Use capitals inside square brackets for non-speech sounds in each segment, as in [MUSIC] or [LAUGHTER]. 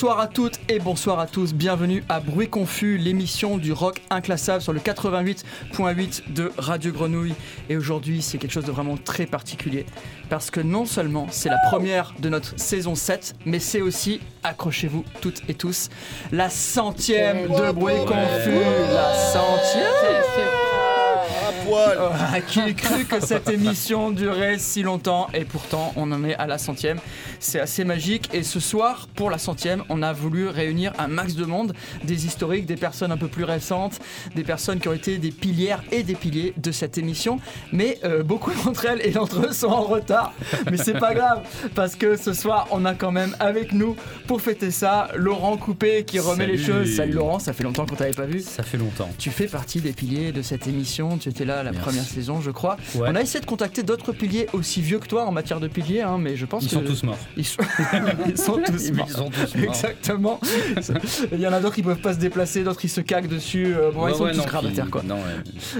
Bonsoir à toutes et bonsoir à tous. Bienvenue à Bruit Confus, l'émission du rock inclassable sur le 88.8 de Radio Grenouille. Et aujourd'hui, c'est quelque chose de vraiment très particulier. Parce que non seulement c'est la première de notre saison 7, mais c'est aussi, accrochez-vous toutes et tous, la centième de Bruit Confus. La centième ah, [LAUGHS] qui a cru que cette émission durait si longtemps Et pourtant, on en est à la centième. C'est assez magique. Et ce soir, pour la centième, on a voulu réunir un max de monde, des historiques, des personnes un peu plus récentes, des personnes qui ont été des pilières et des piliers de cette émission. Mais euh, beaucoup d'entre elles et d'entre eux sont en retard. Mais c'est pas grave, parce que ce soir, on a quand même avec nous, pour fêter ça, Laurent Coupé qui remet les choses. Salut Laurent, ça fait longtemps qu'on t'avait pas vu. Ça fait longtemps. Tu fais partie des piliers de cette émission. Tu étais là la première saison, je crois. On a essayé de contacter d'autres piliers aussi vieux que toi en matière de piliers, hein, mais je pense ils Sont tous morts. Ils sont, [LAUGHS] tous morts. Ils sont tous morts. Exactement. Il y en a d'autres qui peuvent pas se déplacer, d'autres qui se caquent dessus. Euh, bon, ils sont tous grabataires, quoi.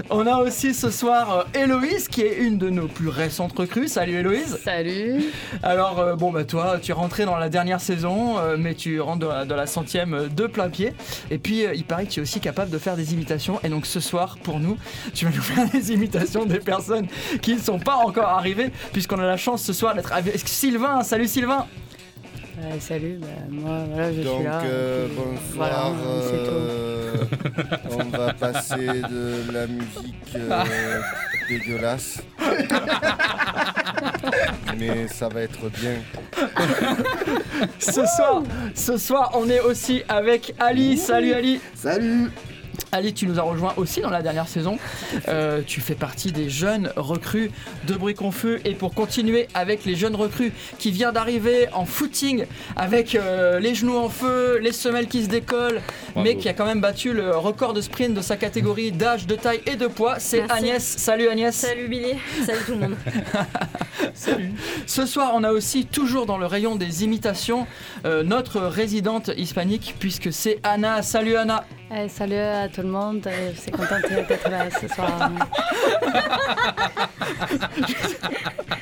On a aussi ce soir euh, Héloïse, qui est une de nos plus récentes recrues. Salut Héloïse. Salut. Alors, euh, bon, bah toi, tu es rentré dans la dernière saison, mais tu rentres dans la, centième de plein pied. Et puis, il paraît que tu es aussi capable de faire des imitations. Et donc, ce soir, pour nous, tu vas nous faire [LAUGHS] des imitations des personnes qui ne sont pas encore arrivées, puisqu'on a la chance ce soir d'être avec Sylvain. Salut Sylvain salut, bah, moi voilà, je suis là. Euh, bonsoir. Euh, [LAUGHS] on va passer de la musique euh, [LAUGHS] dégueulasse. Mais ça va être bien. ce soir, ce soir, on est aussi avec Ali. Salut Ali. Salut. Ali, tu nous as rejoint aussi dans la dernière saison. Euh, tu fais partie des jeunes recrues de Bruit Confus. Et pour continuer avec les jeunes recrues qui viennent d'arriver en footing avec euh, les genoux en feu, les semelles qui se décollent, mais qui a quand même battu le record de sprint de sa catégorie d'âge, de taille et de poids, c'est Agnès. Salut Agnès. Salut Billy. Salut tout le monde. [LAUGHS] Salut. Ce soir, on a aussi, toujours dans le rayon des imitations, euh, notre résidente hispanique, puisque c'est Anna. Salut Anna. Eh, salut à tout le monde, c'est content d'être là ce soir. [LAUGHS]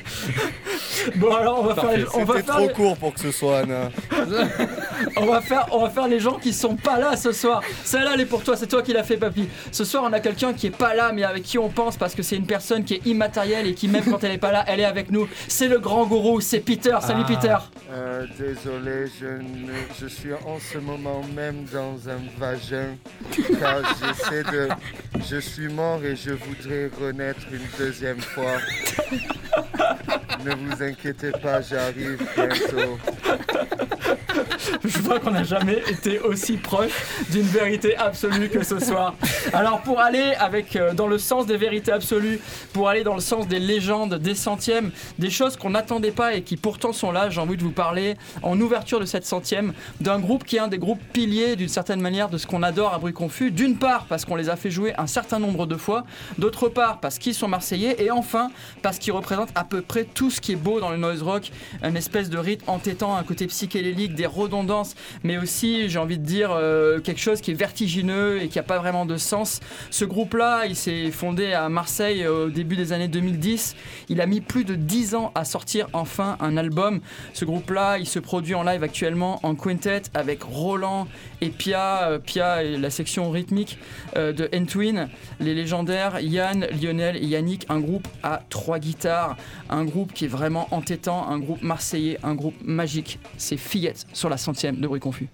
bon alors on va faire, on va trop court pour que ce soit Anna. [LAUGHS] on va faire, on va faire les gens qui sont pas là ce soir. Celle-là elle est pour toi, c'est toi qui l'as fait papy. Ce soir on a quelqu'un qui est pas là mais avec qui on pense parce que c'est une personne qui est immatérielle et qui même quand elle est pas là, elle est avec nous. C'est le grand gourou, c'est Peter. Salut ah. Peter. Euh, désolé, je, je suis en ce moment même dans un vagin car j'essaie de. Je suis mort et je voudrais renaître une deuxième fois. [LAUGHS] [LAUGHS] ne vous inquiétez pas, j'arrive bientôt. Je vois qu'on n'a jamais été aussi proche d'une vérité absolue que ce soir. Alors pour aller avec euh, dans le sens des vérités absolues, pour aller dans le sens des légendes, des centièmes, des choses qu'on n'attendait pas et qui pourtant sont là, j'ai envie de vous parler en ouverture de cette centième d'un groupe qui est un des groupes piliers d'une certaine manière de ce qu'on adore à Bruit Confus. D'une part parce qu'on les a fait jouer un certain nombre de fois, d'autre part parce qu'ils sont marseillais et enfin parce qu'ils représentent à peu près tout ce qui est beau dans le noise rock, une espèce de rythme entêtant, un côté psychédélique, des redondances, mais aussi, j'ai envie de dire, euh, quelque chose qui est vertigineux et qui n'a pas vraiment de sens. Ce groupe-là, il s'est fondé à Marseille au début des années 2010. Il a mis plus de 10 ans à sortir enfin un album. Ce groupe-là, il se produit en live actuellement en quintet avec Roland et Pia. Euh, Pia est la section rythmique euh, de Entwin. Les légendaires Yann, Lionel et Yannick, un groupe à trois guitares, un groupe qui est vraiment entêtant, un groupe marseillais, un groupe magique. C'est Fillette sur la centième de Bruit Confus.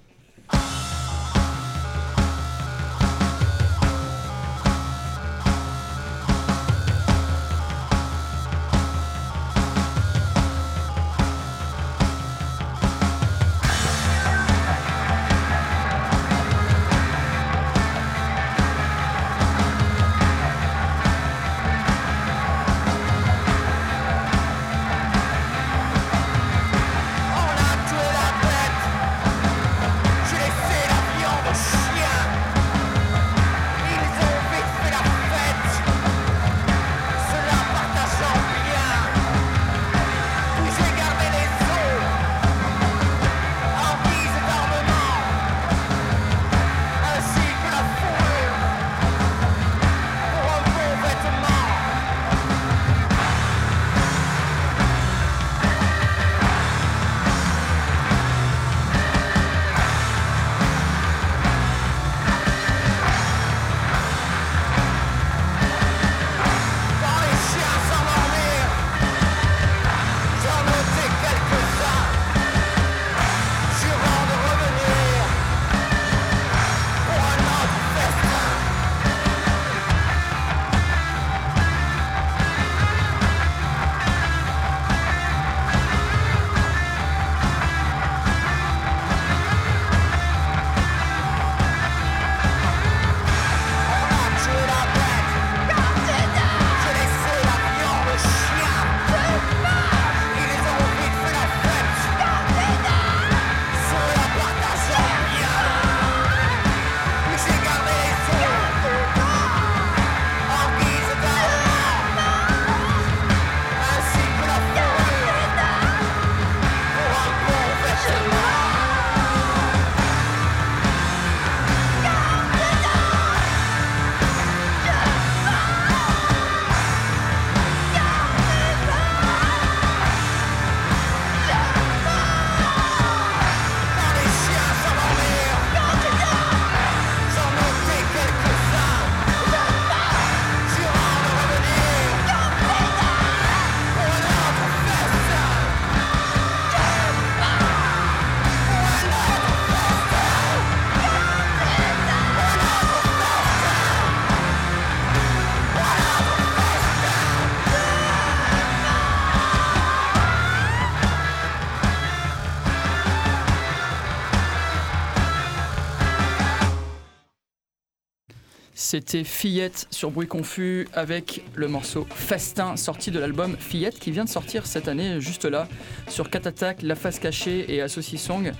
C'était Fillette sur Bruit Confus avec le morceau Festin sorti de l'album Fillette qui vient de sortir cette année juste là sur Cat La Face Cachée et Associé Song.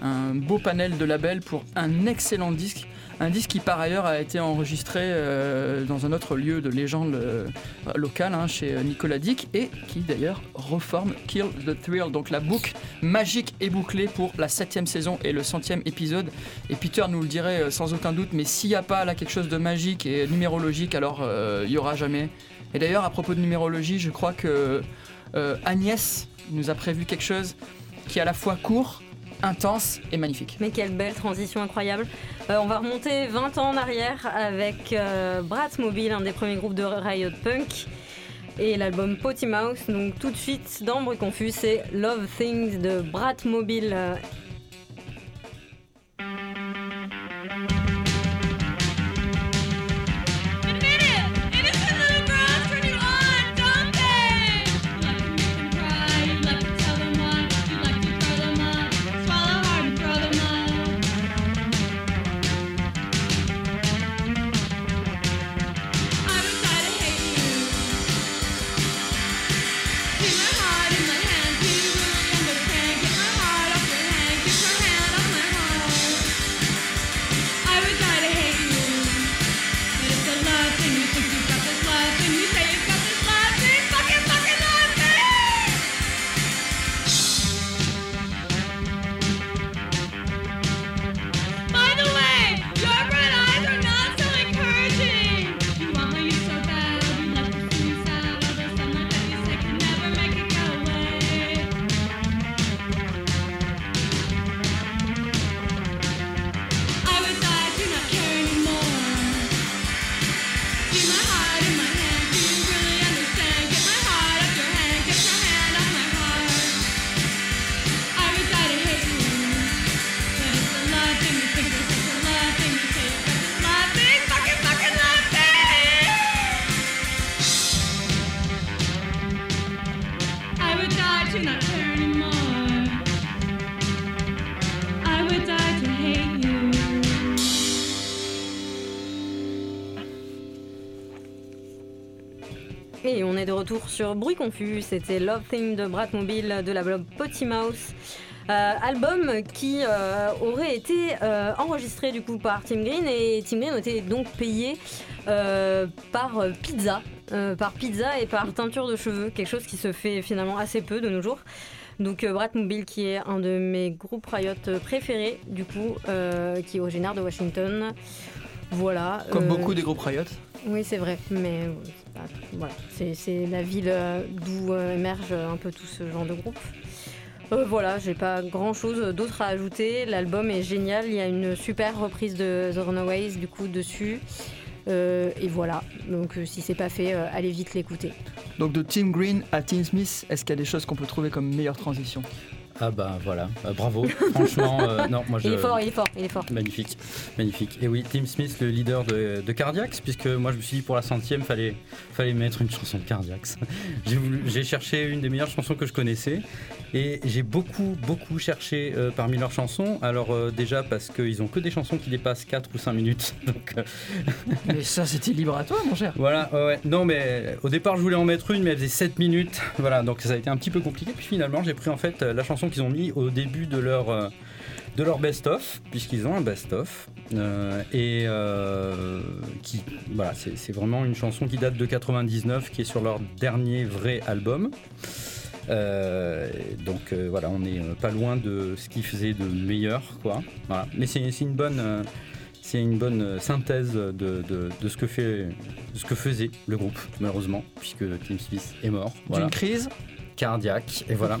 Un beau panel de labels pour un excellent disque. Un disque qui par ailleurs a été enregistré euh, dans un autre lieu de légende euh, locale hein, chez Nicolas Dick et qui d'ailleurs reforme Kill the Thrill. Donc la boucle magique est bouclée pour la septième saison et le centième épisode. Et Peter nous le dirait euh, sans aucun doute, mais s'il n'y a pas là quelque chose de magique et numérologique, alors il n'y aura jamais. Et d'ailleurs à propos de numérologie, je crois que Agnès nous a prévu quelque chose qui est à la fois court, intense et magnifique. Mais quelle belle transition incroyable. Euh, on va remonter 20 ans en arrière avec euh, Mobile, un des premiers groupes de Riot Punk, et l'album Potty Mouse. Donc tout de suite, Bruit Confus, c'est Love Things de Brat Mobile sur Bruit Confus. C'était Love Thing de Mobile de la blog Potty Mouse. Euh, album qui euh, aurait été euh, enregistré du coup par Tim Green et Tim Green était donc payé par pizza, par pizza et par teinture de cheveux, quelque chose qui se fait finalement assez peu de nos jours. Donc Mobile qui est un de mes groupes Riot préférés du coup, qui est originaire de Washington. Voilà. Comme beaucoup des groupes Riot. Oui c'est vrai, mais voilà, c'est la ville euh, d'où euh, émerge un peu tout ce genre de groupe. Euh, voilà, j'ai pas grand chose d'autre à ajouter. L'album est génial, il y a une super reprise de The Runaways du coup dessus. et voilà, donc si c'est pas fait, allez vite l'écouter. Donc de Tim Green à Tim Smith, est-ce qu'il y a des choses qu'on peut trouver comme meilleure transition? Ah bah voilà, bah, bravo. [LAUGHS] Franchement, euh, non, moi je. Il est fort, il est fort, il est fort. Magnifique, magnifique. Et oui, Tim Smith, le leader de, de Cardiacs, puisque moi je me suis dit pour la centième, fallait, fallait mettre une chanson de Cardiacs. [LAUGHS] J'ai cherché une des meilleures chansons que je connaissais et j'ai beaucoup, beaucoup cherché euh, parmi leurs chansons. Alors euh, déjà parce qu'ils ont que des chansons qui dépassent 4 ou 5 minutes. [LAUGHS] Donc, Mais ça c'était libre à toi mon cher. Voilà, ouais. Non mais au départ je voulais en mettre une mais elle faisait 7 minutes. Voilà, donc ça a été un petit peu compliqué. Puis finalement j'ai pris en fait la chanson qu'ils ont mis au début de leur, euh, de leur best-of, puisqu'ils ont un best-of. Euh, et euh, qui, voilà, c'est vraiment une chanson qui date de 99, qui est sur leur dernier vrai album. donc voilà, on n'est pas loin de ce qu'ils faisaient de meilleur, quoi. Voilà. Mais c'est une bonne, c'est une bonne synthèse de, de, de, ce que fait, ce que faisait le groupe, malheureusement, puisque Tim Smith est mort. Voilà. D'une crise cardiaque, et voilà.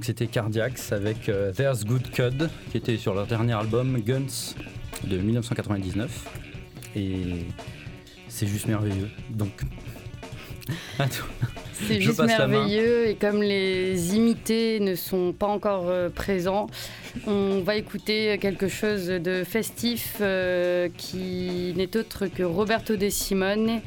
donc c'était Cardiacs avec euh, There's Good Code qui était sur leur dernier album Guns de 1999 et c'est juste merveilleux. Donc [LAUGHS] Attends. C'est juste merveilleux et comme les imités ne sont pas encore euh, présents, on va écouter quelque chose de festif euh, qui n'est autre que Roberto De Simone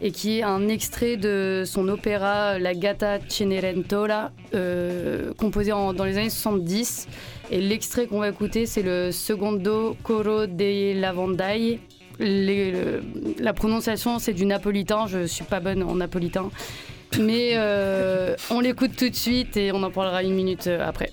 et qui est un extrait de son opéra La Gata Cenerentola, euh, composé dans les années 70. Et l'extrait qu'on va écouter, c'est le Secondo Coro dei Lavandai. La prononciation, c'est du napolitain, je suis pas bonne en napolitain. Mais euh, on l'écoute tout de suite et on en parlera une minute euh, après.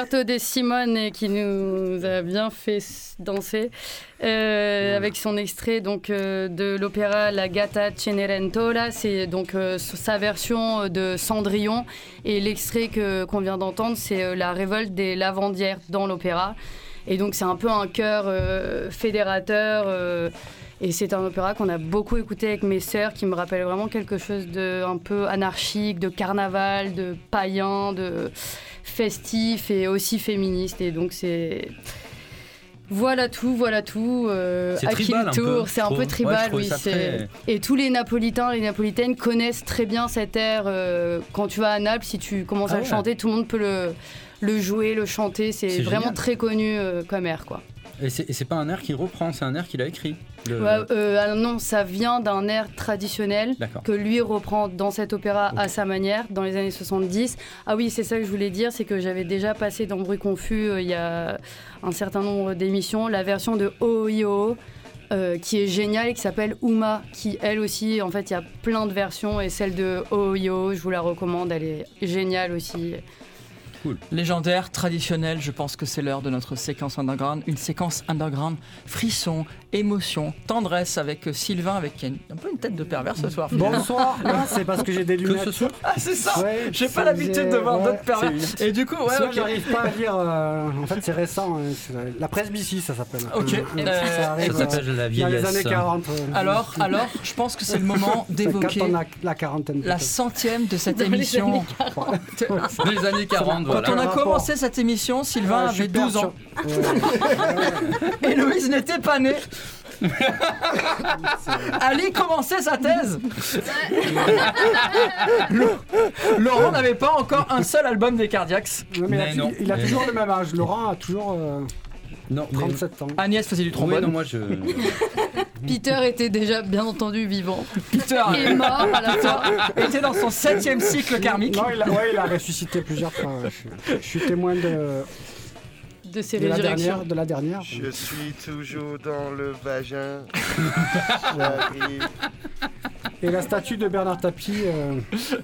Roberto De Simone qui nous a bien fait danser euh, avec son extrait donc euh, de l'opéra La Gatta Cenerentola. C'est donc euh, sa version de Cendrillon et l'extrait que qu'on vient d'entendre, c'est la révolte des lavandières dans l'opéra. Et donc c'est un peu un chœur euh, fédérateur. Et c'est un opéra qu'on a beaucoup écouté avec mes sœurs, qui me rappelle vraiment quelque chose de un peu anarchique, de carnaval, de païen, de festif et aussi féministe. Et donc c'est voilà tout, voilà tout. Euh, C'est tribal tour C'est un peu Ouais, tribal, trouvais oui. très- Et tous les Napolitains, les Napolitaines connaissent très bien cet air. euh, quand tu vas à Naples, si tu commences Ah à le ouais. chanter, tout le monde peut le, le jouer, le chanter. C'est C'est vraiment génial. très connu euh, comme air, quoi. Et c'est pas un air qu'il reprend, c'est un air qu'il a écrit. Le- Ouais, euh, ah non, ça vient d'un air traditionnel que lui reprend dans cet opéra à sa manière dans les années 70. Ah oui, c'est ça que je voulais dire, c'est que j'avais déjà passé dans Bruit Confus euh, il y a un certain nombre d'émissions la version de OIO. euh, qui est géniale et qui s'appelle Uma, qui elle aussi, en fait, il y a plein de versions et celle de OIO, je vous la recommande, elle est géniale aussi. Légendaire, traditionnel, je pense que c'est l'heure de notre séquence underground. Une séquence underground, frisson, émotion, tendresse avec euh, Sylvain, avec qui a une- un peu une tête de pervers ce soir. finalement. Bonsoir. [LAUGHS] Ah, c'est parce que j'ai des Que lunettes. ce soit. Ah, c'est ça Ouais, J'ai pas l'habitude de voir ouais, d'autres pervers. Et du coup, ouais, Ça, ok. j'arrive pas à [LAUGHS] lire. euh, en fait, c'est récent. c'est la- presbytie, ça s'appelle. Ok. Euh, Euh, ça arrive, euh, s'appelle la dans les vieillesse. années 40. euh, Alors, alors, je pense que c'est le moment [LAUGHS] d'évoquer la quarantaine. la peut-être. centième de cette Dans les émission. Dans les années 40, Quand on a rapport commencé cette émission, Sylvain suis avait 12 ans. [LAUGHS] Et Louise n'était pas née. [LAUGHS] Ali commençait sa thèse. [LAUGHS] Laurent n'avait pas encore un seul album des Cardiacs. Mais il a Mais tu- non, il a mais toujours le même âge. Laurent a toujours euh, Non, mais- 37 ans. Agnès faisait du Oui, trombone. non, moi je. Peter était déjà bien entendu vivant Peter et mort à la fin. était dans son septième cycle karmique. Non, il a, ouais, il a ressuscité plusieurs fois. Je, suis- je suis témoin de, de ses de la dernière. De la dernière. Je suis toujours dans le vagin. [LAUGHS] J'arrive. Et la statue de Bernard Tapie, euh, [LAUGHS] c'est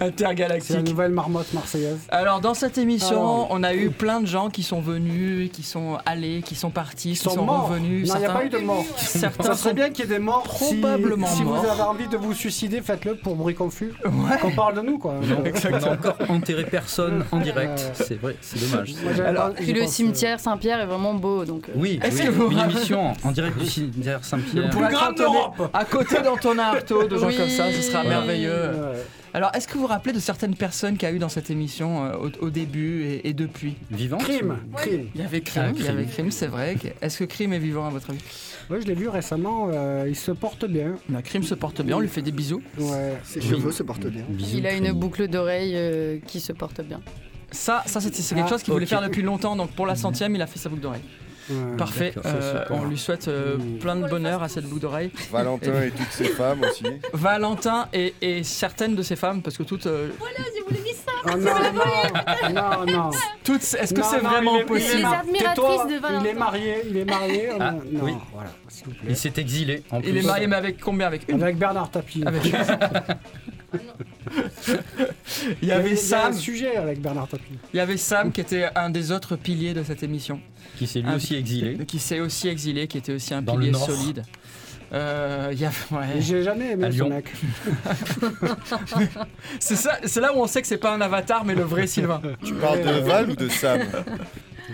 la Intergalactique. nouvelle marmotte marseillaise. Alors dans cette émission, Alors. on a eu plein de gens qui sont venus, qui sont allés, qui sont partis, qui sont sont morts. revenus. Non, il n'y a pas eu de mort. Certains Ça serait bien qu'il y ait des morts. Si- probablement Si, morts. vous avez envie de vous suicider, faites-le pour bruit confus. Ouais. Qu'on parle de nous, quoi. On n'a encore enterré personne en direct. Ouais. C'est vrai, c'est dommage. Moi, Alors, Puis le cimetière Saint-Pierre est vraiment beau, donc. euh, Oui, Est-ce oui, que vous une [LAUGHS] émission en direct du cimetière Le Saint-Pierre. plus grand d'Europe À côté d'Antonin Artaud, de gens Oui. comme ça, ce sera Ouais. merveilleux. Ouais. Alors, est-ce que vous vous rappelez de certaines personnes qu'il y a eu dans cette émission euh, au, au début et, et depuis? Vivant Crime, crime. Il y avait Crime, Ah, il y avait Crime. C'est vrai. Est-ce que Crime est vivant à votre avis? Ouais, je l'ai vu récemment. euh, il se porte bien. Bah, Crime se porte bien, on lui fait des bisous. Ouais. Ses cheveux se portent bien. Bisous, Il a une Crime. boucle d'oreille euh, qui se porte bien. Ça, ça c'est quelque Ah, chose qu'il voulait faire depuis longtemps. Donc pour la centième, il a fait sa boucle d'oreille. Ouais. Parfait. Euh, on lui souhaite euh, plein de bonheur à cette boucle d'oreille. Valentin et toutes ses femmes aussi. [LAUGHS] Valentin et, et certaines de ses femmes, parce que toutes, euh, Oh non, non, non, non. toutes. Est-ce que c'est vraiment il est- possible il est Les de Valentin. Il est marié, il est marié. Ah, non, oui. voilà, s'il vous plaît. Il s'est exilé en plus. Il est marié, mais avec combien? Avec une. Avec Bernard Tapie. Avec une. [LAUGHS] [LAUGHS] Il y Il avait un Sam. sujet avec Bernard Tapie. Il y avait Sam qui était un des autres piliers de cette émission, Qui s'est lui aussi exilé. [LAUGHS] qui s'est aussi exilé, qui était aussi un Dans pilier solide. Euh, il y a- ouais. Et J'ai jamais aimé ce mec. [LAUGHS] C'est là où on sait que c'est pas un avatar, mais le vrai Sylvain. Tu parles de Val ou de Sam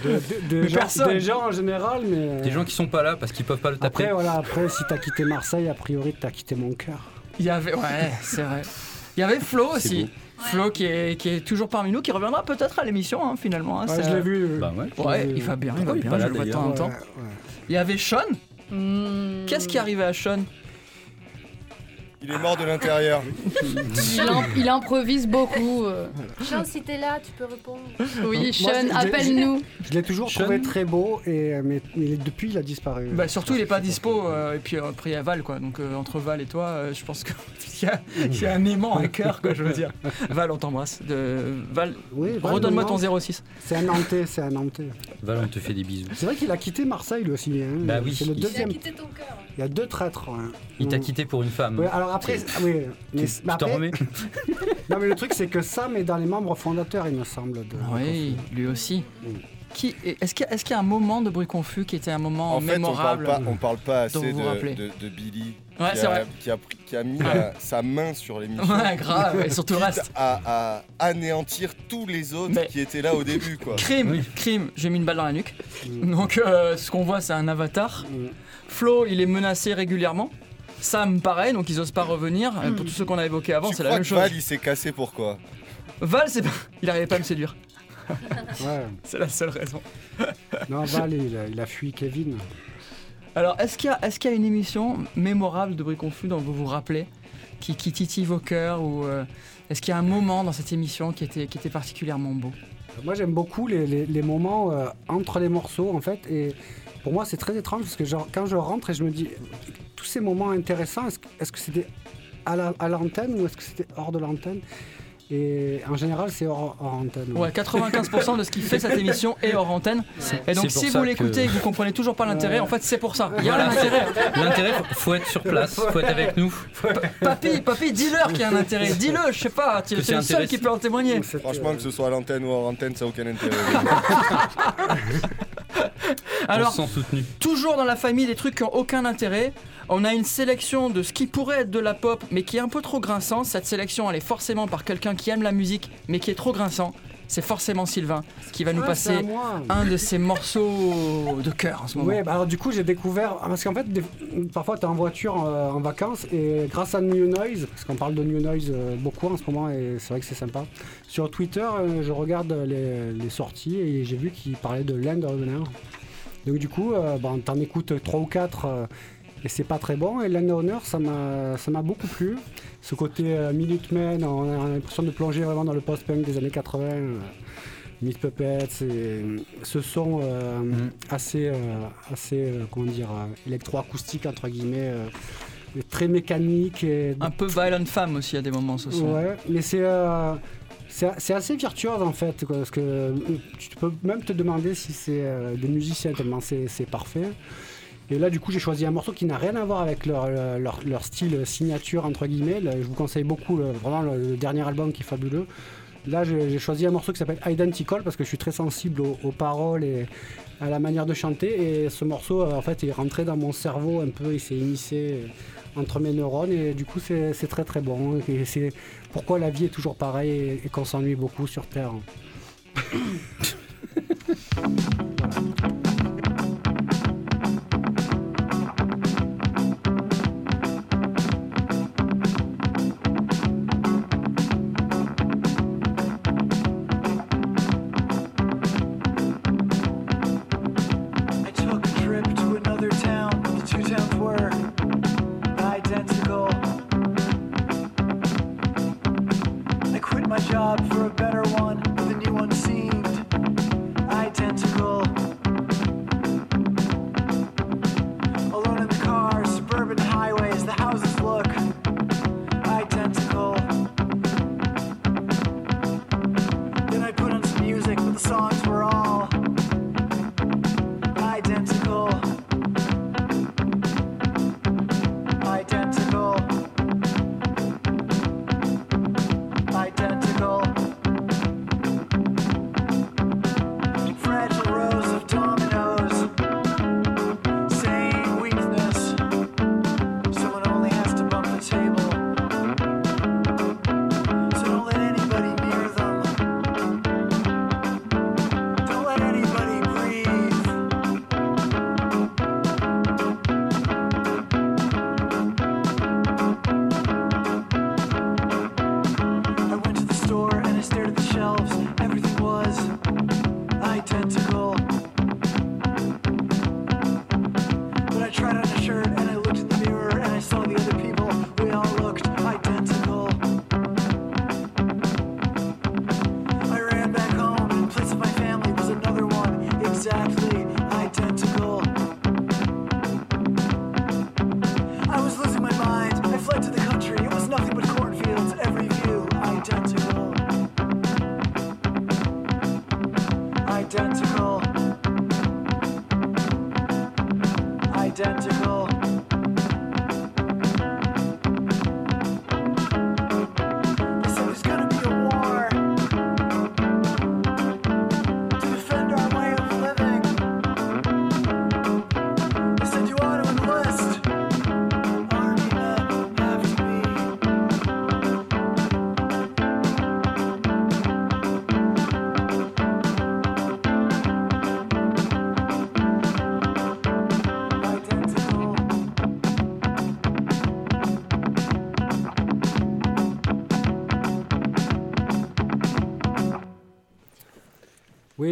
De, de- gens, des gens en général, mais. Des gens qui sont pas là parce qu'ils peuvent pas le taper. Après, voilà, après, si t'as quitté Marseille, a priori, t'as quitté mon cœur. Il y avait, ouais, c'est vrai. Il y avait Flo aussi. beau. Flo qui est, qui est toujours parmi nous, qui reviendra peut-être à l'émission hein, finalement. hein, Ouais, je l'ai vu. euh, Bah ouais. Il va bien, il va bien, je le vois de temps en temps. ouais. Il y avait Sean. Hmm. Qu'est-ce qui arrivait à Sean? Il est mort de l'intérieur. il, im- il improvise beaucoup. euh. Sean, si t'es là, tu peux répondre. Oui, Moi, Sean, appelle-nous. Je l'ai toujours Sean. trouvé très beau, et, mais, mais depuis, il a disparu. Bah surtout il est pas dispo euh, et puis euh, après il y a Val quoi donc euh, entre Val et toi euh, je pense qu'il [LAUGHS] y, a- il y a un aimant un cœur quoi je veux dire Val on t'embrasse de Val Oui, Val, redonne-moi ton 06 C'est un Nantais, c'est un Nantais. Val, on te fait des bisous. C'est vrai qu'il a quitté Marseille lui aussi. hein. Bah oui, C'est le il- Il a deuxième. quitté ton cœur. Il y a deux traîtres. hein. Il t'a Mm. quitté pour une femme. Ouais, Alors après, ah oui, [LAUGHS] mais, Tu mais après- remets [LAUGHS] non mais le truc c'est que Sam est dans les membres fondateurs, il me semble. De Oui, lui aussi. Qui, est-ce qu'il y, a- est-ce qu'il y a un moment de bruit confus qui était un moment En fait, on parle mémorable pas, on parle pas dont assez vous vous de, rappelez. de, de Billy Ouais, qui, c'est a, vrai. qui a pris- qui a mis la- sa main sur [LAUGHS] l'émission. Ouais, grave, et surtout reste. À, à anéantir tous les autres Mais- qui étaient là au début, quoi. Crime, Oui. crime, j'ai mis une balle dans la nuque. Donc euh, ce qu'on voit c'est un avatar. Flo il est menacé régulièrement. Sam pareil, donc ils osent pas revenir. Euh, Pour tous ceux qu'on a évoqués avant, c'est la même chose. Val, il s'est cassé pourquoi Val, c'est pas... il arrivait pas à me séduire. Ouais. [LAUGHS] C'est la seule raison. Non, Val, il a, il a fui Kevin. Alors est-ce qu'il y, a- y une émission mémorable de bruit confus dont vous vous rappelez qui, qui titille vos cœurs ou euh, est-ce qu'il y a un moment dans cette émission qui était, qui était particulièrement beau? Moi, j'aime beaucoup les, les- les moments euh, entre les morceaux, en fait. Et pour moi, c'est très étrange parce que genre, quand je rentre et je me dis, tous ces moments intéressants, est-ce que est-ce que c'était à la- à l'antenne ou est-ce que c'était hors de l'antenne? Et en général, c'est hors, hors antenne. Ouais, 95% de ce qui fait cette émission est hors antenne. Et donc si vous que- l'écoutez et que vous comprenez toujours pas l'intérêt, Ouais. en fait c'est pour ça. Il y a Voilà. un intérêt. L'intérêt, faut- faut être sur place, faut être avec nous. Papy, papy, dis-leur qu'il y a un intérêt. [LAUGHS] Dis-le, je sais pas. Tu es c'est le seul qui peut en témoigner. Franchement, que ce soit à l'antenne ou hors antenne, ça n'a aucun intérêt. [LAUGHS] Alors, toujours dans la famille des trucs qui ont aucun intérêt, on a une sélection de ce qui pourrait être de la pop, mais qui est un peu trop grinçant. Cette sélection, elle est forcément par quelqu'un qui aime la musique, mais qui est trop grinçant. C'est forcément Sylvain qui va nous ah, passer un de ses morceaux de cœur en ce moment. Oui, bah alors du coup j'ai découvert, ah, parce qu'en fait des- parfois tu es en voiture euh, en vacances et grâce à New Noise, parce qu'on parle de New Noise euh, beaucoup en ce moment et c'est vrai que c'est sympa, sur Twitter euh, je regarde les, les sorties et j'ai vu qu'ils parlaient de Land Runner. Donc du coup euh, bah, t'en écoutes 3 ou 4 et c'est pas très bon et Land Runner ça m'a beaucoup plu. Ce côté euh, Minutemen, on a l'impression de plonger vraiment dans le post-punk des années 80. euh, Meat Puppets, et ce son euh, Mhm. assez, euh, assez euh, comment dire, euh, électro-acoustique entre guillemets, euh, très mécanique. Et, Un peu Violent Femme aussi à des moments ce son. ouais, mais c'est euh, c'est c'est assez virtuose en fait, quoi, parce que euh, tu peux même te demander si c'est euh, des musiciens tellement c'est c'est parfait. Et là, du coup, j'ai choisi un morceau qui n'a rien à voir avec leur, euh, leur, leur style signature, entre guillemets. Là, je vous conseille beaucoup, le- vraiment, le, le dernier album qui est fabuleux. Là, j'ai choisi un morceau qui s'appelle Identical parce que je suis très sensible aux, aux paroles et à la manière de chanter. Et ce morceau, euh, en fait, il est rentré dans mon cerveau un peu, il s'est immiscé euh, entre mes neurones. Et du coup, c'est très très bon. Et c'est pourquoi la vie est toujours pareille et, qu'on s'ennuie beaucoup sur Terre. [LAUGHS] [LAUGHS]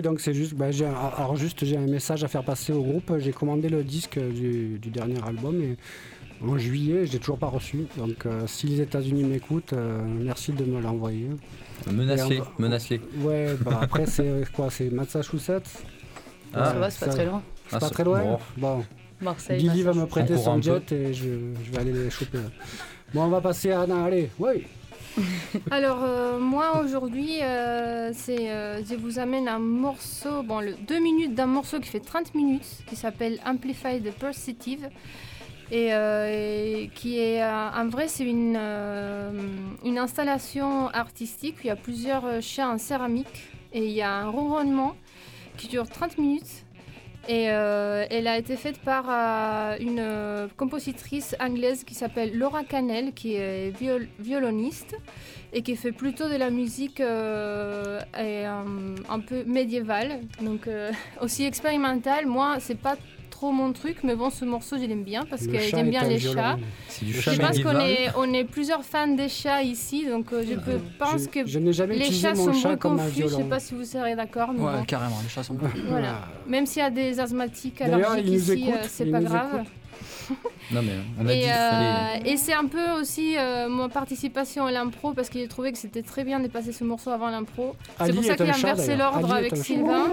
Oui, donc c'est juste, bah, j'ai un- alors juste j'ai un message à faire passer au groupe. J'ai commandé le disque du, du dernier album et en juillet, je l'ai toujours pas reçu. Donc euh, si les États-Unis m'écoutent, euh, merci de me l'envoyer. Menace-les, on. Ouais, bah après c'est quoi C'est Massachusetts Ah. Ça va, c'est pas très loin. C'est Ah, pas c'est- très loin bon. Bon, Marseille. Guigui va me prêter son jet et je, je vais aller les choper. Bon, on va passer à Anna, allez, oui [LAUGHS] Alors euh, moi aujourd'hui, euh, euh, je vous amène un morceau, bon, le, deux minutes d'un morceau qui fait 30 minutes, qui s'appelle Amplified Perceptive. Et, qui est en vrai c'est une, une installation artistique il y a plusieurs chats en céramique et il y a un ronronnement qui dure 30 minutes et euh, elle a été faite par euh, une euh, compositrice anglaise qui s'appelle Laura Cannell qui est viol- violoniste et qui fait plutôt de la musique un peu médiévale. Donc [LAUGHS] aussi expérimentale. Moi c'est pas trop mon truc mais bon ce morceau je l'aime bien parce Le que j'aime bien les violon. chats C'est du Je chat je pense qu'on est, on est plusieurs fans des chats ici, donc euh, je peux- pense je, que je n'ai jamais les chats sont chat confus. Je sais pas si vous serez d'accord, mais Ouais, bon. carrément, les chats sont [LAUGHS] Voilà. Même s'il y a des asthmatiques D'ailleurs, allergiques ils nous ici, écoutent, euh, c'est pas grave. [LAUGHS] Non mais on a dit Et, qu'il fallait. euh, et c'est un peu aussi euh, ma participation à l'impro parce que j'ai trouvé que c'était très bien de passer ce morceau avant l'impro. C'est pour ça qu'il a inversé l'ordre avec. Sylvain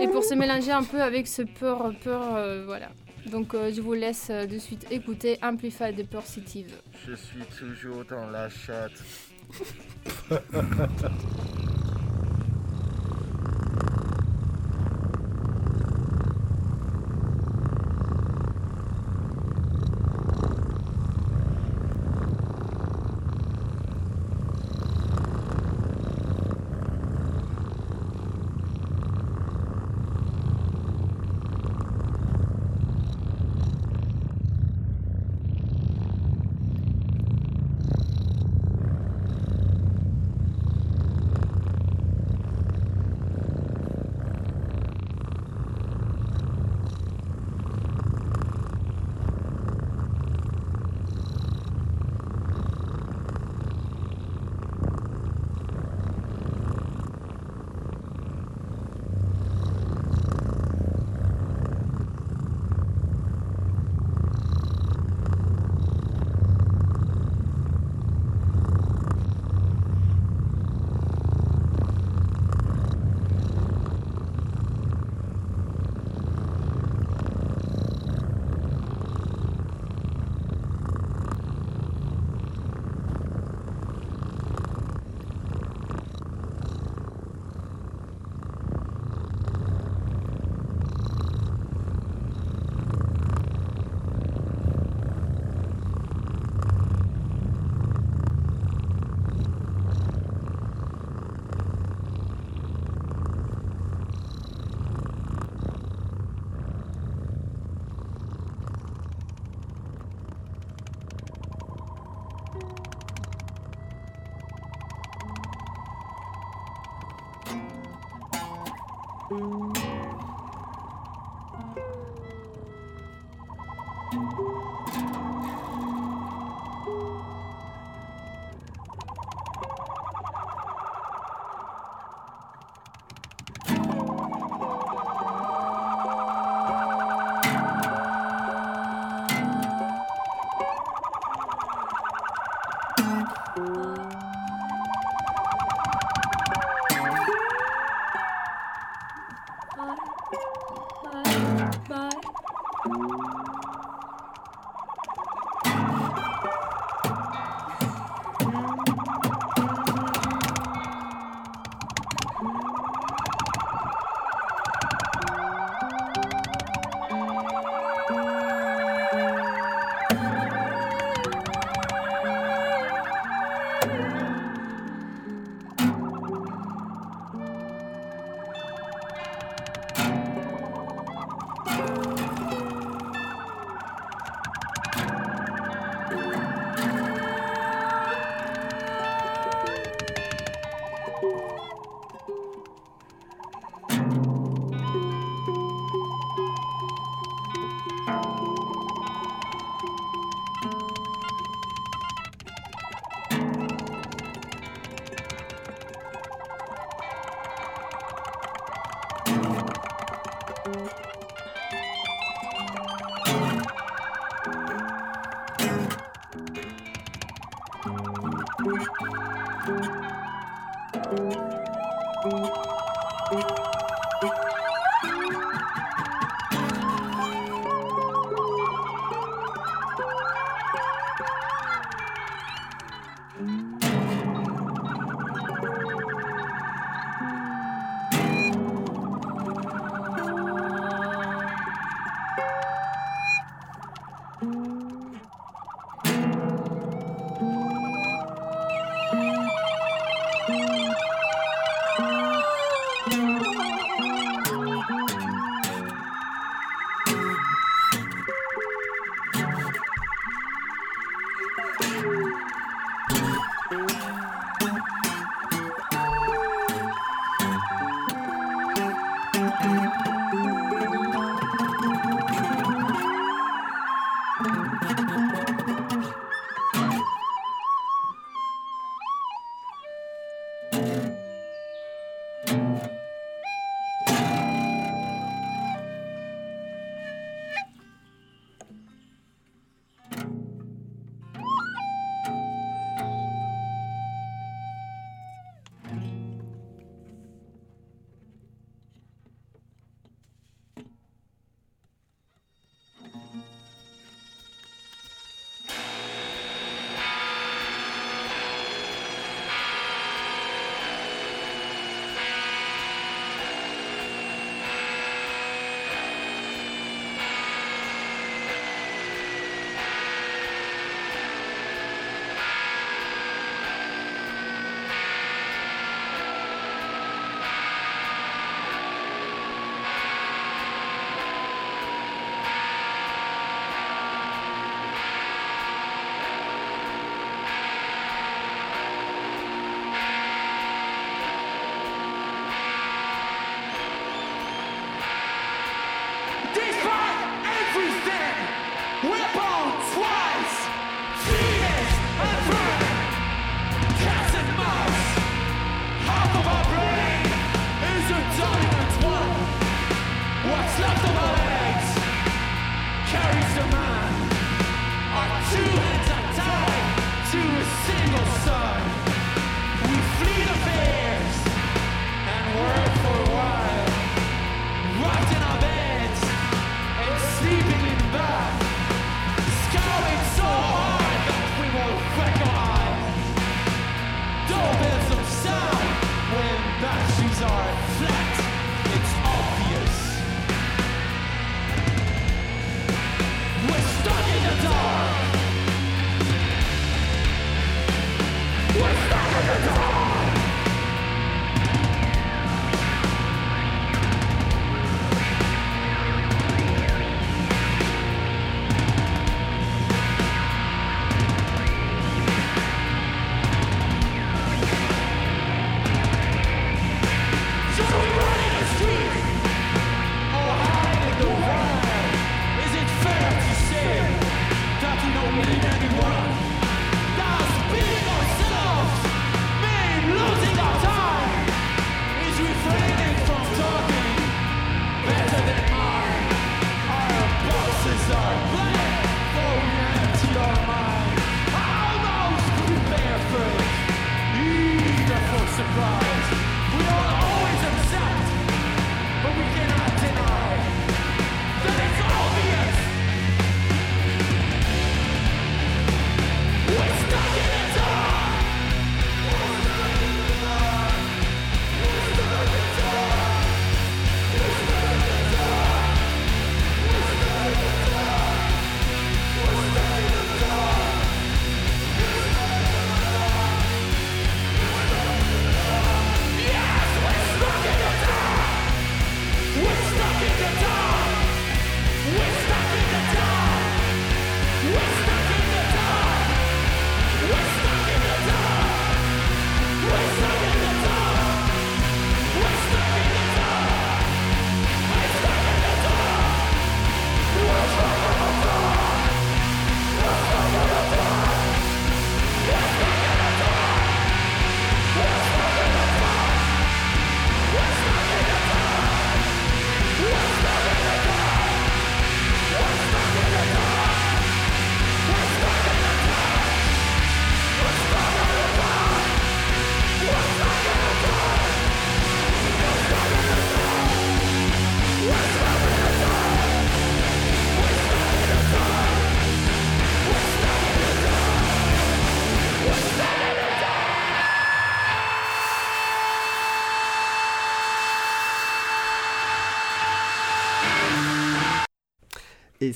et pour se mélanger un peu avec ce peur, peur, euh, voilà. Donc euh, je vous laisse euh, de suite écouter Amplified Perceptive. Je suis toujours dans la chatte. [LAUGHS]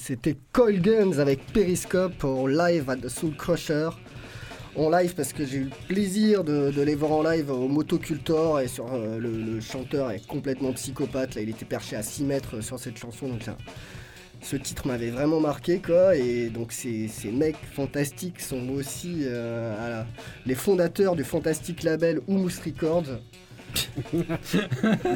C'était Coil Guns avec Periscope en live à The Soul Crusher. En live parce que j'ai eu le plaisir de, les voir en live au Motocultor et sur euh, le, chanteur est complètement psychopathe. Il était perché à 6 mètres sur cette chanson. Ce titre m'avait vraiment marqué quoi. Et donc ces, mecs fantastiques sont aussi euh, les fondateurs du fantastique label Humus Records. [LAUGHS]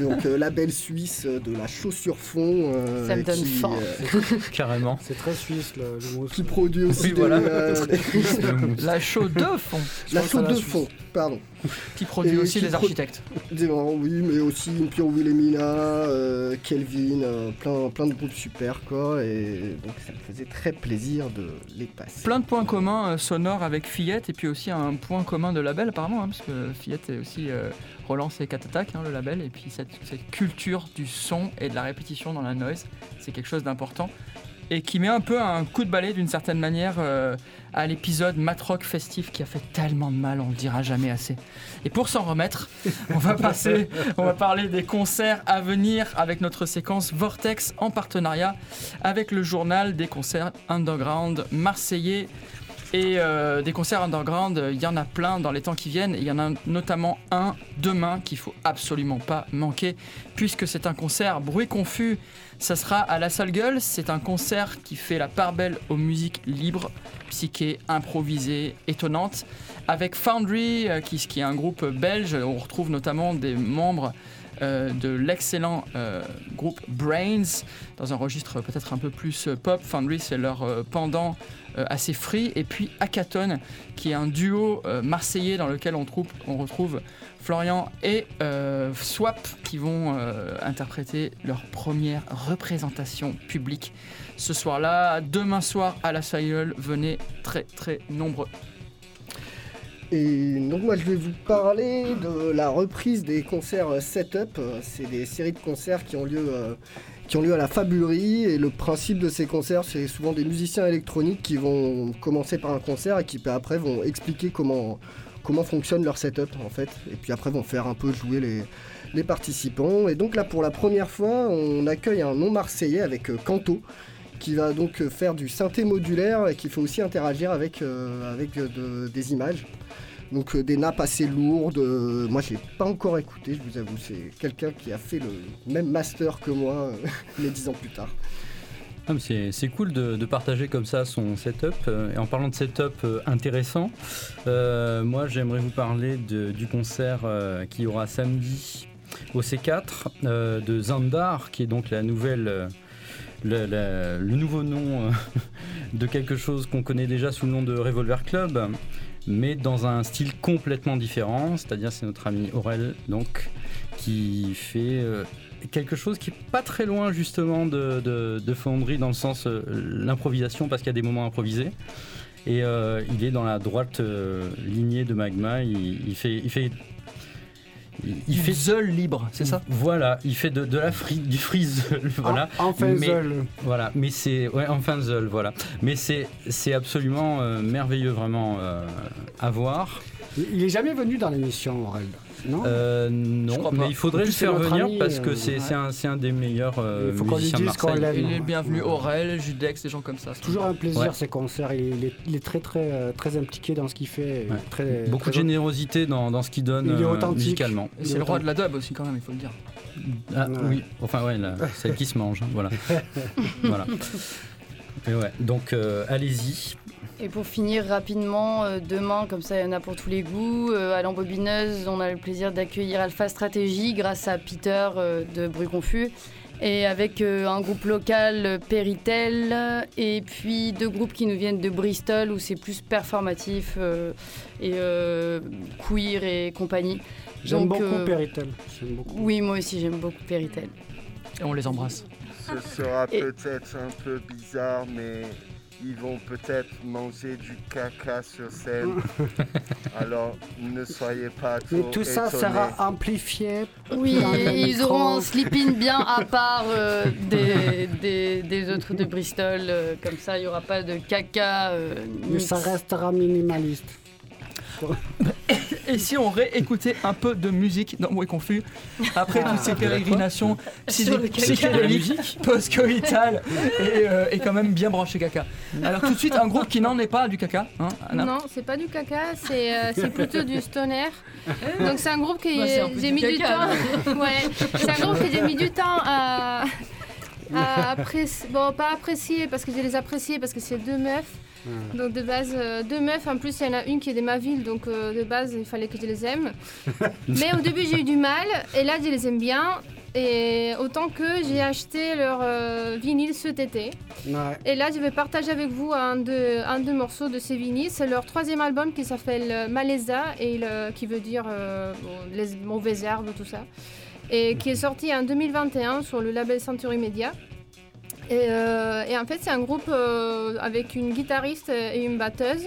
donc euh, label suisse de la chaussure fond. euh, Ça me donne qui, faim. euh, [LAUGHS] Carrément. C'est très suisse le, le mousse. qui produit aussi Oui, des, voilà. euh, [LAUGHS] des- La chaude de fond, la la de fond, pardon. [LAUGHS] qui produit Et aussi qui des pro- architectes. Des- oui, mais aussi Pierre Wilhelmina, euh, Kelvin, euh, plein, plein de groupes super quoi. Et donc ça me faisait très plaisir de les passer. Plein de points communs euh, sonores avec Fillette et puis aussi un point commun de label apparemment, hein, parce que Fillette est aussi euh, relance et hein, le label, et puis cette, cette culture du son et de la répétition dans la noise, c'est quelque chose d'important et qui met un peu un coup de balai d'une certaine manière euh, à l'épisode Matrock festif qui a fait tellement de mal, on le dira jamais assez. Et pour s'en remettre, on va passer, on va parler des concerts à venir avec notre séquence Vortex en partenariat avec le journal des concerts underground marseillais. Et euh, des concerts underground, euh, il y en a plein dans les temps qui viennent. Il y en a notamment un demain qu'il faut absolument pas manquer, puisque c'est un concert bruit confus. Ça sera à la Salle Gueule. C'est un concert qui fait la part belle aux musiques libres, psyché, improvisées, étonnantes. Avec Foundry, euh, qui, est un groupe belge, on retrouve notamment des membres de l'excellent euh, groupe Brains, dans un registre peut-être un peu plus euh, pop. Foundry, c'est leur euh, pendant euh, assez free. Et puis Hackathon, qui est un duo euh, marseillais dans lequel on, trouve, on retrouve Florian et euh, Swap, qui vont euh, interpréter leur première représentation publique ce soir-là. Demain soir à la Saïeul, venez très très nombreux. Et donc moi je vais vous parler de la reprise des concerts euh, Setup. Euh, C'est des séries de concerts qui ont lieu, euh, qui ont lieu à la Fabulerie. Et le principe de ces concerts, c'est souvent des musiciens électroniques qui vont commencer par un concert et qui après vont expliquer comment, comment fonctionne leur setup en fait. Et puis après vont faire un peu jouer les, participants. Et donc là pour la première fois, on accueille un non marseillais avec Canto qui va donc euh, faire du synthé modulaire et qui fait aussi interagir avec, euh, avec euh, de- des images. Donc des nappes assez lourdes. moi, j'ai pas encore écouté, je vous avoue. C'est quelqu'un qui a fait le même master que moi, [LAUGHS] mais dix ans plus tard. Ah, C'est cool de, partager comme ça son setup. Et en parlant de setup intéressant, moi j'aimerais vous parler du concert qui aura samedi au C4 euh, de Zandar, qui est donc la nouvelle, le, nouveau nom euh, [LAUGHS] de quelque chose qu'on connaît déjà sous le nom de Revolver Club, mais dans un style complètement différent. C'est-à-dire c'est notre ami Aurel donc qui fait euh, quelque chose qui est pas très loin justement de, de, dans le sens euh, l'improvisation parce qu'il y a des moments improvisés. Et euh, il est dans la droite lignée de Magma. Il fait, il, fait Zeul libre, c'est ça? Voilà, il fait de, de la fri- du freeze, [LAUGHS] voilà. En- enfin, Mais- Zeul. Voilà, mais c'est ouais, enfin Zeul, voilà. Mais c'est c'est absolument euh, merveilleux vraiment euh, à voir. Il il est jamais venu dans l'émission, Aurel. Non Euh, non, mais il faudrait le faire venir ami, parce que euh, c'est ouais. un, des meilleurs euh, Il faut qu'on lui musiciens de dise qu'on Marseille. l'aime. Il est le bienvenu. Aurel, Judex, des gens comme ça. C'est toujours un plaisir Ouais. ces concerts. Il est, il est très très euh, très impliqué dans ce qu'il fait. Ouais. Très, Beaucoup de générosité dans, dans ce qu'il donne Il est euh, authentique. musicalement. C'est le roi de la dub aussi quand même, il faut le dire. Ah. Oui, enfin ouais, celle qui se mange, hein, voilà. [LAUGHS] voilà. Et ouais, donc euh, allez-y. Et pour finir rapidement, euh, demain, comme ça il y en a pour tous les goûts, euh, à l'embobineuse, on a le plaisir d'accueillir Alpha Stratégie grâce à Peter euh, de Bruit Confus. Et avec euh, un groupe local, euh, Peritel, et puis deux groupes qui nous viennent de Bristol où c'est plus performatif euh, et euh, queer et compagnie. J'aime beaucoup euh, Peritel. Oui, moi aussi j'aime beaucoup Peritel. Et on les embrasse. Ce sera Et- peut-être un peu bizarre, mais ils vont peut-être manger du caca sur scène. [LAUGHS] Alors ne soyez pas trop Mais tout ça étonnés. sera amplifié. Oui, ils auront un sleep-in bien à [LAUGHS] part euh, des, des, des autres de Bristol. euh, comme ça, il n'y aura pas de caca. euh, Mais ça restera minimaliste. [LAUGHS] et si on réécoutait un peu de musique dans Bruit Confus après toutes ces pérégrinations psychédéliques, [LAUGHS] post-coïtales et, euh, et quand même bien branché caca. Alors tout de suite, un groupe qui n'en est pas du caca. Hein, Anna Non, c'est pas du caca, c'est euh, plutôt du stoner. [LAUGHS] Donc c'est un groupe que Bah, j'ai mis du temps. ouais, c'est un groupe que j'ai mis du temps à, à apprécier. Bon, pas apprécier parce que je les appréciais parce que c'est deux meufs. Donc de base, euh, deux meufs. En plus, il y en a une qui est de ma ville, donc euh, de base, il fallait que je les aime. [LAUGHS] Mais au début, j'ai eu du mal, et là, je les aime bien. Et autant que j'ai acheté leur euh, vinyle cet été. Ouais. Et là, je vais partager avec vous un de, un de morceaux de ces vinyles. C'est leur troisième album qui s'appelle Maleza, et le- qui veut dire bon, les mauvaises herbes, tout ça. Et qui est sorti en 2021 sur le label Century Media. Et, euh, et en fait, c'est un groupe euh, avec une guitariste et une batteuse.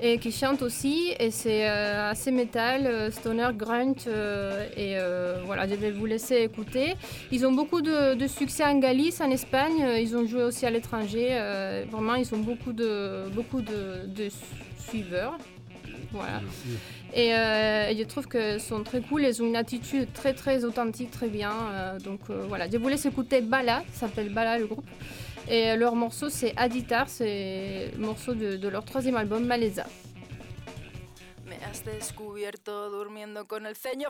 Et qui chante aussi, et c'est euh, assez métal, euh, stoner, grunt, et voilà, je vais vous laisser écouter. Ils ont beaucoup de, succès en Galice, en Espagne, ils ont joué aussi à l'étranger, vraiment ils ont beaucoup de, beaucoup de, de suiveurs. Voilà. Et, euh, je trouve qu'ils sont très cool, ils ont une attitude très très authentique, très bien. euh, donc euh, voilà, je vous laisse écouter Bala, ça s'appelle Bala le groupe. Et leur morceau c'est Aditar, c'est le morceau de, leur troisième album Maleza. Me has descubierto durmiendo con el ceño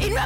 y no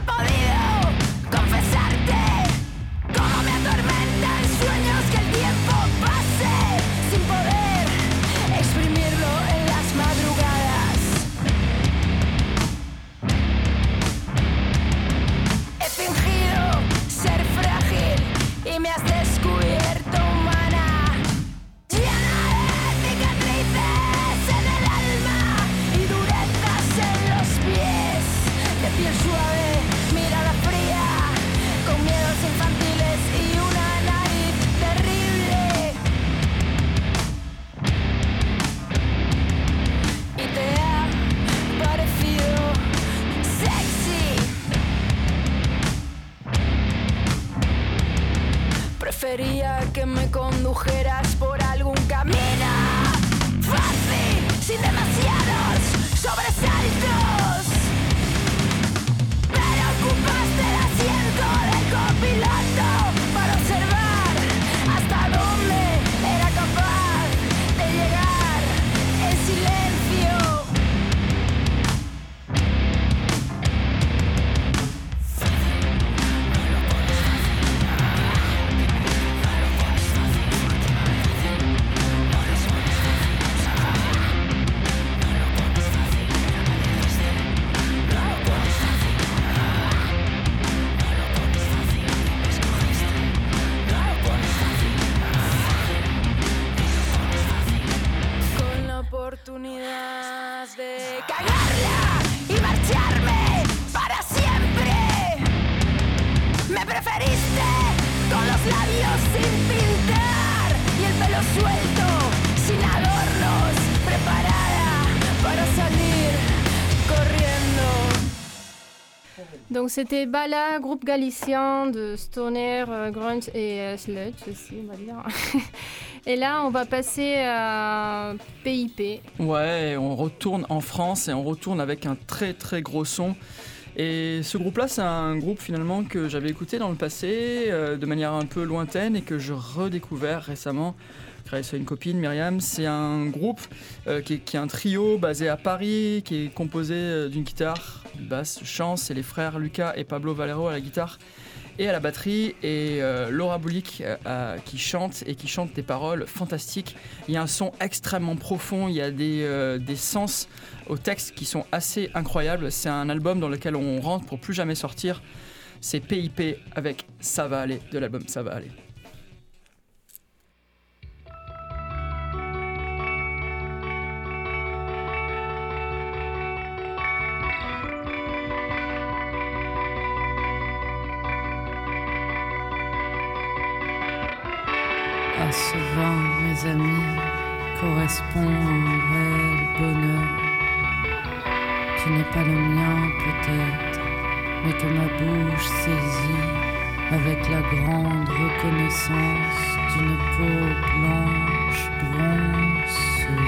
Donc c'était Bala, groupe galicien de stoner, euh, grunge et euh, sludge aussi, on va dire. [LAUGHS] et là, on va passer à PIP. Ouais, on retourne en France et on retourne avec un très très gros son. Et ce groupe-là, c'est un groupe finalement que j'avais écouté dans le passé euh, de manière un peu lointaine et que je redécouvert récemment grâce à une copine, Myriam. C'est un groupe euh, qui, est, un trio basé à Paris, qui est composé euh, d'une guitare, basse, chant. C'est les frères Lucas et Pablo Valero à la guitare et à la batterie et euh, Laura Boulic euh, qui chante et qui chante des paroles fantastiques. Il y a un son extrêmement profond, il y a des, des sens aux textes qui sont assez incroyables. C'est un album dans lequel on rentre pour plus jamais sortir. C'est PIP avec Ça va aller de l'album Ça va aller. Correspond un réel bonheur qui n'est pas le mien peut-être, mais que ma bouche saisit avec la grande reconnaissance d'une peau blanche bronzée.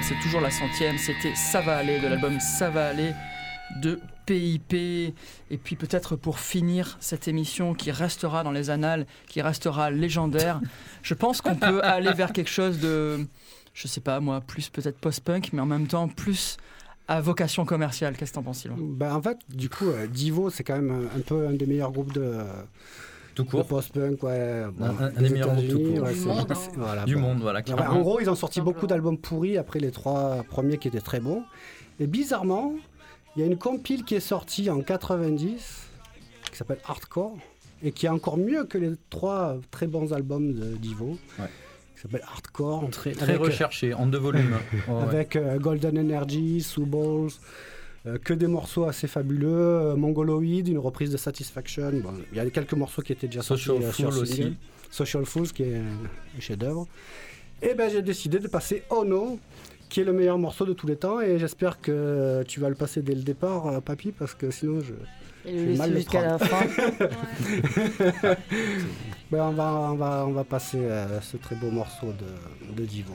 C'est toujours la centième. C'était Ça va aller de l'album Ça va aller de PIP. Et puis peut-être pour finir cette émission qui restera dans les annales, qui restera légendaire, [LAUGHS] je pense qu'on peut aller vers quelque chose de, je sais pas moi, plus peut-être post-punk, mais en même temps plus à vocation commerciale. Qu'est-ce que t'en penses, Sylvain? Ben, en fait, du coup, euh, Divo, c'est quand même un, un peu un des meilleurs groupes de, Tout court. post-punk. Ouais, bon, Un- un des meilleurs groupes tout États-Unis, court. ouais, Du c'est- monde, hein. voilà, Du bah. monde, voilà. Ouais, clairement. en gros, ils ont sorti beaucoup d'albums pourris après les trois premiers qui étaient très bons. Et bizarrement, il y a une compile qui est sortie en 90 qui s'appelle Hardcore et qui est encore mieux que les trois très bons albums de Divo. Ouais. Qui s'appelle Hardcore. Très, très avec, recherché, en deux volumes. Ouais. [LAUGHS] avec euh, Golden Energy, Sue Balls, euh, que des morceaux assez fabuleux. euh, Mongoloid, une reprise de Satisfaction. Bon, il y a quelques morceaux qui étaient déjà Social sortis euh, sur Fool aussi. Social Fools, qui est un chef-d'œuvre. Et ben j'ai décidé de passer Oh No, qui est le meilleur morceau de tous les temps. Et j'espère que tu vas le passer dès le départ, euh, papy, parce que sinon je. Et J'ai le mal jusqu'à la fin. [LAUGHS] Ben, on, va, on, va, on va passer euh, ce très beau morceau de, de Divo.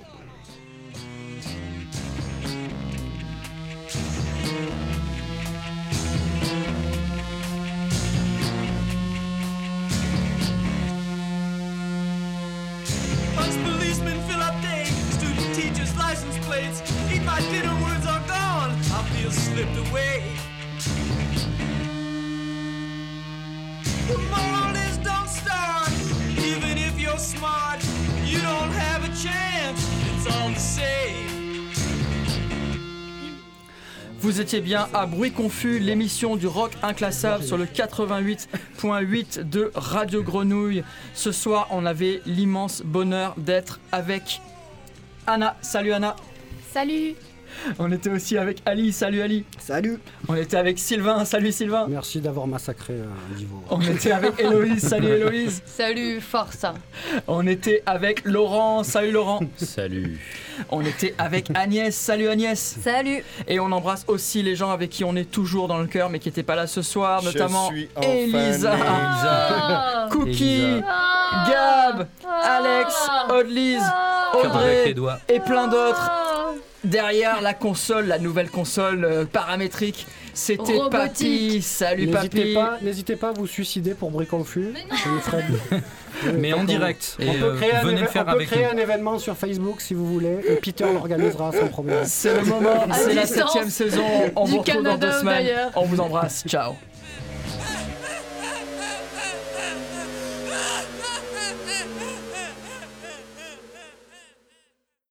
Vous étiez bien à Bruit Confus, l'émission du rock inclassable sur le 88.8 de Radio Grenouille. Ce soir, on avait l'immense bonheur d'être avec Anna. Salut Anna. Salut On était aussi avec Ali. Salut Ali. Salut On était avec Sylvain. Salut Sylvain. Merci d'avoir massacré euh, Divo. On était avec [LAUGHS] Héloïse. Salut Héloïse. Salut, force. On était avec Laurent. Salut Laurent. Salut. On était avec Agnès. Salut Agnès. Salut Et on embrasse aussi les gens avec qui on est toujours dans le cœur mais qui n'étaient pas là ce soir, Je notamment suis enfin Elisa, né. Ah. Cookie, Elisa. Gab, Alex, Odlise, Audrey et plein d'autres. Derrière la console, la nouvelle console euh, paramétrique, c'était Robotique. Papy. Salut N'hésitez Papy. pas, n'hésitez pas à vous suicider pour vous ferai- [LAUGHS] Mais en direct. Et On peut euh, créer, un, venez le éve- faire on peut avec créer nous. un événement sur Facebook si vous voulez et Peter l'organisera sans problème. C'est le moment, c'est la distance. septième saison. On Du vous retrouve dans Canada, deux semaines. d'ailleurs. On vous embrasse. Ciao.